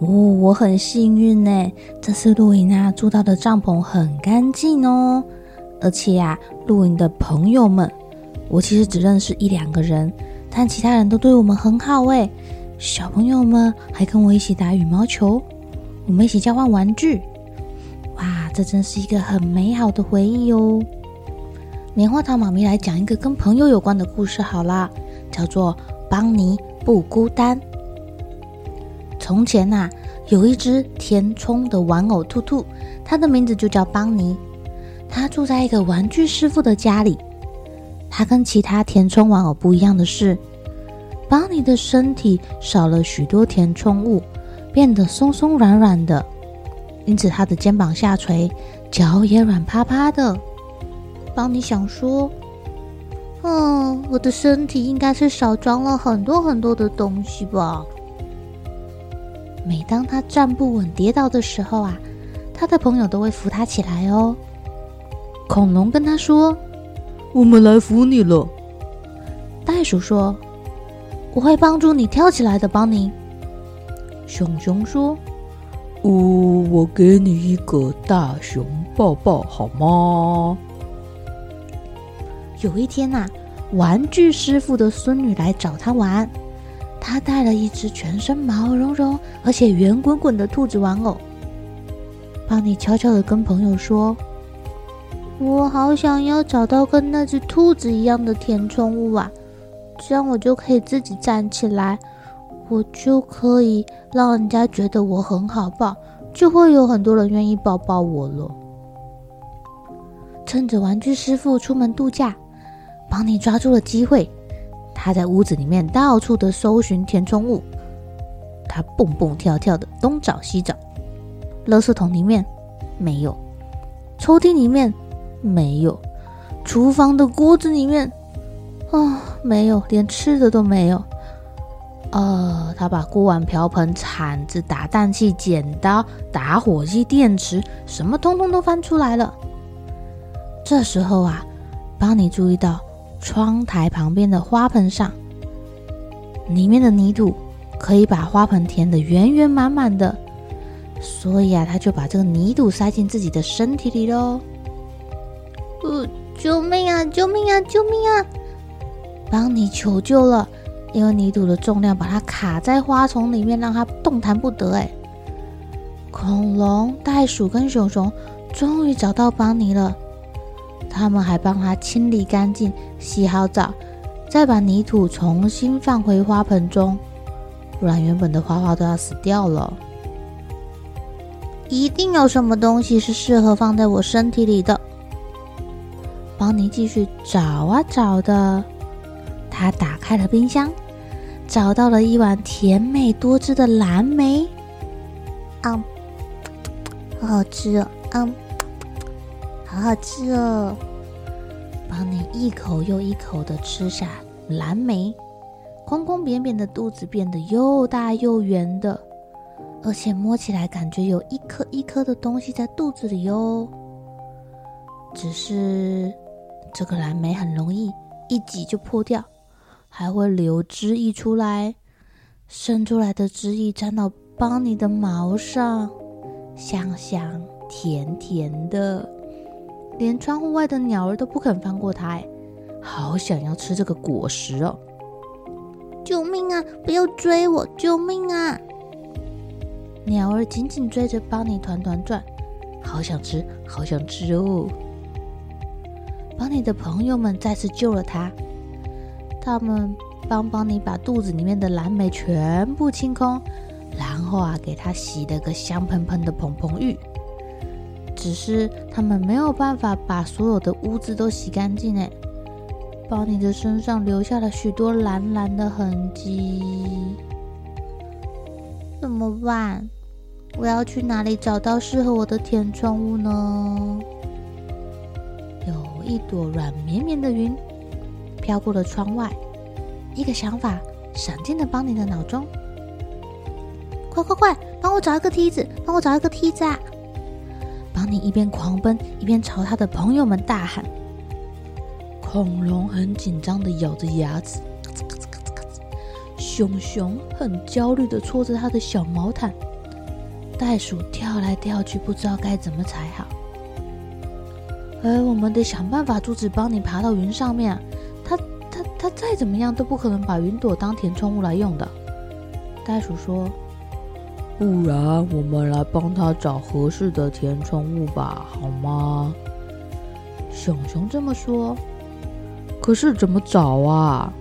哦，我很幸运呢。这次露营啊，住到的帐篷很干净哦，而且呀，露营的朋友们，我其实只认识一两个人，但其他人都对我们很好诶。小朋友们还跟我一起打羽毛球，我们一起交换玩具，哇，这真是一个很美好的回忆哦。棉花糖妈咪来讲一个跟朋友有关的故事好啦，叫做《邦尼不孤单》。从前呐、啊，有一只填充的玩偶兔兔，它的名字就叫邦尼。它住在一个玩具师傅的家里。它跟其他填充玩偶不一样的是，邦尼的身体少了许多填充物，变得松松软软的，因此它的肩膀下垂，脚也软趴趴的。邦尼想说：“嗯，我的身体应该是少装了很多很多的东西吧。”每当他站不稳、跌倒的时候啊，他的朋友都会扶他起来哦。恐龙跟他说：“我们来扶你了。”袋鼠说：“我会帮助你跳起来的，邦尼。”熊熊说：“哦，我给你一个大熊抱抱好吗？”有一天呐、啊，玩具师傅的孙女来找他玩，他带了一只全身毛茸茸而且圆滚滚的兔子玩偶。邦尼悄悄的跟朋友说：“我好想要找到跟那只兔子一样的填充物啊，这样我就可以自己站起来，我就可以让人家觉得我很好抱，就会有很多人愿意抱抱我了。”趁着玩具师傅出门度假。邦尼抓住了机会，他在屋子里面到处的搜寻填充物，他蹦蹦跳跳的东找西找，垃圾桶里面没有，抽屉里面没有，厨房的锅子里面啊、没有，连吃的都没有。呃，他把锅碗瓢盆、铲子、打蛋器、剪刀、打火机、电池，什么通通都翻出来了。这时候啊，邦尼注意到。窗台旁边的花盆上，里面的泥土可以把花盆填得圆圆满满的，所以啊，他就把这个泥土塞进自己的身体里喽。呃，救命啊！救命啊！救命啊！邦尼求救了，因为泥土的重量把它卡在花丛里面，让它动弹不得。哎，恐龙、袋鼠跟熊熊终于找到邦尼了。他们还帮他清理干净、洗好澡，再把泥土重新放回花盆中，不然原本的花花都要死掉了。一定有什么东西是适合放在我身体里的。邦尼继续找啊找的，他打开了冰箱，找到了一碗甜美多汁的蓝莓。嗯，好好吃哦！啊，好好吃哦！邦妮一口又一口的吃下蓝莓，空空扁扁的肚子变得又大又圆的，而且摸起来感觉有一颗一颗的东西在肚子里哟。只是这个蓝莓很容易一挤就破掉，还会流汁溢出来，渗出来的汁液沾到邦尼的毛上，香香甜甜的。连窗户外的鸟儿都不肯放过它，哎，好想要吃这个果实哦！救命啊！不要追我！救命啊！鸟儿紧紧追着邦尼团团转，好想吃，好想吃哦！邦尼的朋友们再次救了他，他们帮邦尼把肚子里面的蓝莓全部清空，然后啊，给他洗了个香喷喷的蓬蓬浴。只是他们没有办法把所有的污渍都洗干净哎，邦尼的身上留下了许多蓝蓝的痕迹。怎么办？我要去哪里找到适合我的填充物呢？有一朵软绵绵的云飘过了窗外，一个想法闪进了邦尼的脑中。快快快，帮我找一个梯子！帮我找一个梯子啊！你一边狂奔，一边朝他的朋友们大喊。恐龙很紧张的咬着牙齿，熊熊很焦虑的搓着他的小毛毯，袋鼠跳来跳去，不知道该怎么才好。哎，我们得想办法阻止邦尼爬到云上面啊。他他他再怎么样都不可能把云朵当填充物来用的。袋鼠说。不然，我们来帮他找合适的填充物吧，好吗？熊熊这么说。可是怎么找啊？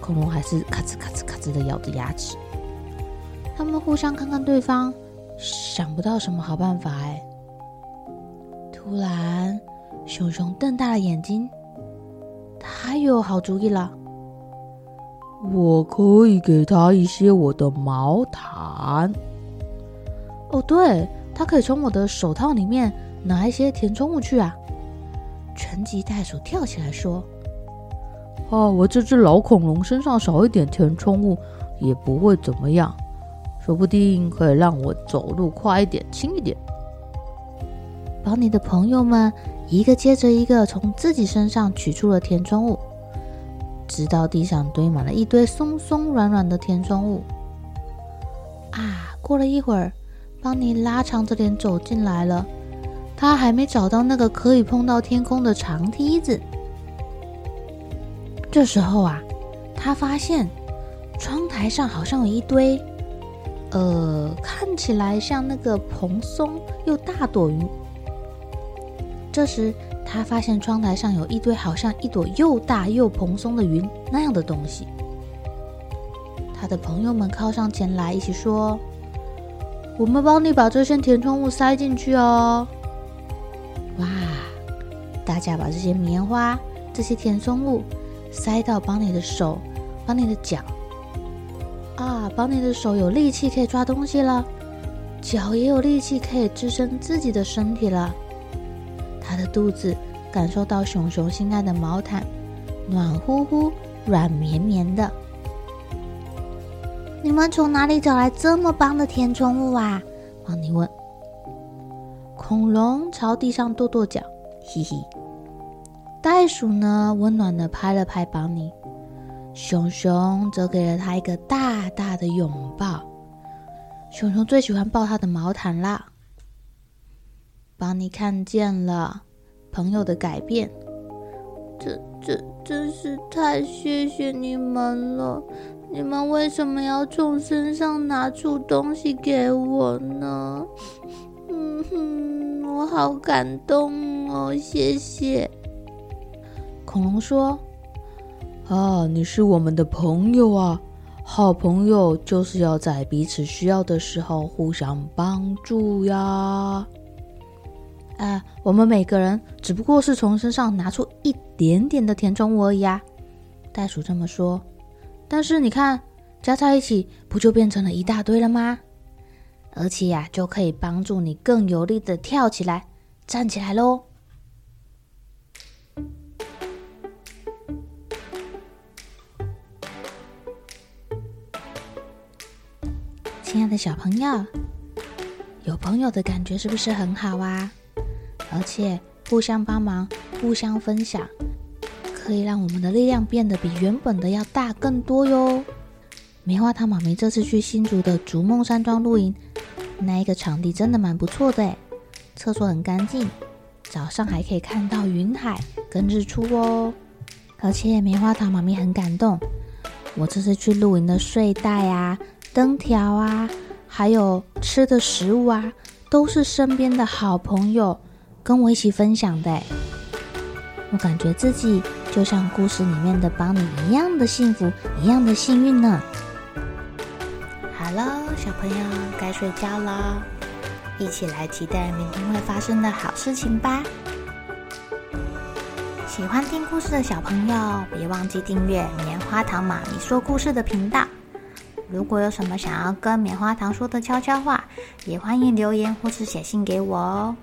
恐龙还是咔吱咔吱咔吱的咬着牙齿。他们互相看看对方，想不到什么好办法哎。突然，熊熊瞪大了眼睛，他有好主意了。我可以给他一些我的毛毯。哦，对，他可以从我的手套里面拿一些填充物去啊！拳击袋鼠跳起来说：“哦，我这只老恐龙身上少一点填充物也不会怎么样，说不定可以让我走路快一点、轻一点。”把你的朋友们一个接着一个从自己身上取出了填充物。直到地上堆满了一堆松松软软的填充物。啊！过了一会儿，邦尼拉长着脸走进来了。他还没找到那个可以碰到天空的长梯子。这时候啊，他发现窗台上好像有一堆，呃，看起来像那个蓬松又大朵云。这时。他发现窗台上有一堆好像一朵又大又蓬松的云那样的东西。他的朋友们靠上前来，一起说：“我们帮你把这些填充物塞进去哦。”哇！大家把这些棉花、这些填充物塞到邦尼的手、邦尼的脚。啊！邦尼的手有力气可以抓东西了，脚也有力气可以支撑自己的身体了。他的肚子感受到熊熊心爱的毛毯，暖乎乎、软绵绵的。你们从哪里找来这么棒的填充物啊？邦尼问。恐龙朝地上跺跺脚，嘿嘿。袋鼠呢，温暖的拍了拍邦尼。熊熊则给了他一个大大的拥抱。熊熊最喜欢抱他的毛毯啦。邦尼看见了朋友的改变，这、这真是太谢谢你们了！你们为什么要从身上拿出东西给我呢？嗯哼，我好感动哦，谢谢。恐龙说：“啊，你是我们的朋友啊！好朋友就是要在彼此需要的时候互相帮助呀。”呃，我们每个人只不过是从身上拿出一点点的填充物而已啊。袋鼠这么说。但是你看，加在一起不就变成了一大堆了吗？而且呀，就可以帮助你更有力的跳起来、站起来喽。亲爱的小朋友，有朋友的感觉是不是很好啊？而且互相帮忙、互相分享，可以让我们的力量变得比原本的要大更多哟。棉花糖妈咪这次去新竹的逐梦山庄露营，那一个场地真的蛮不错的，厕所很干净，早上还可以看到云海跟日出哦。而且棉花糖妈咪很感动，我这次去露营的睡袋啊、灯条啊，还有吃的食物啊，都是身边的好朋友跟我一起分享的。我感觉自己就像故事里面的邦妮一样的幸福，一样的幸运呢。好了，小朋友该睡觉了，一起来期待明天会发生的好事情吧。喜欢听故事的小朋友，别忘记订阅棉花糖妈咪说故事的频道。如果有什么想要跟棉花糖说的悄悄话，也欢迎留言或是写信给我哦。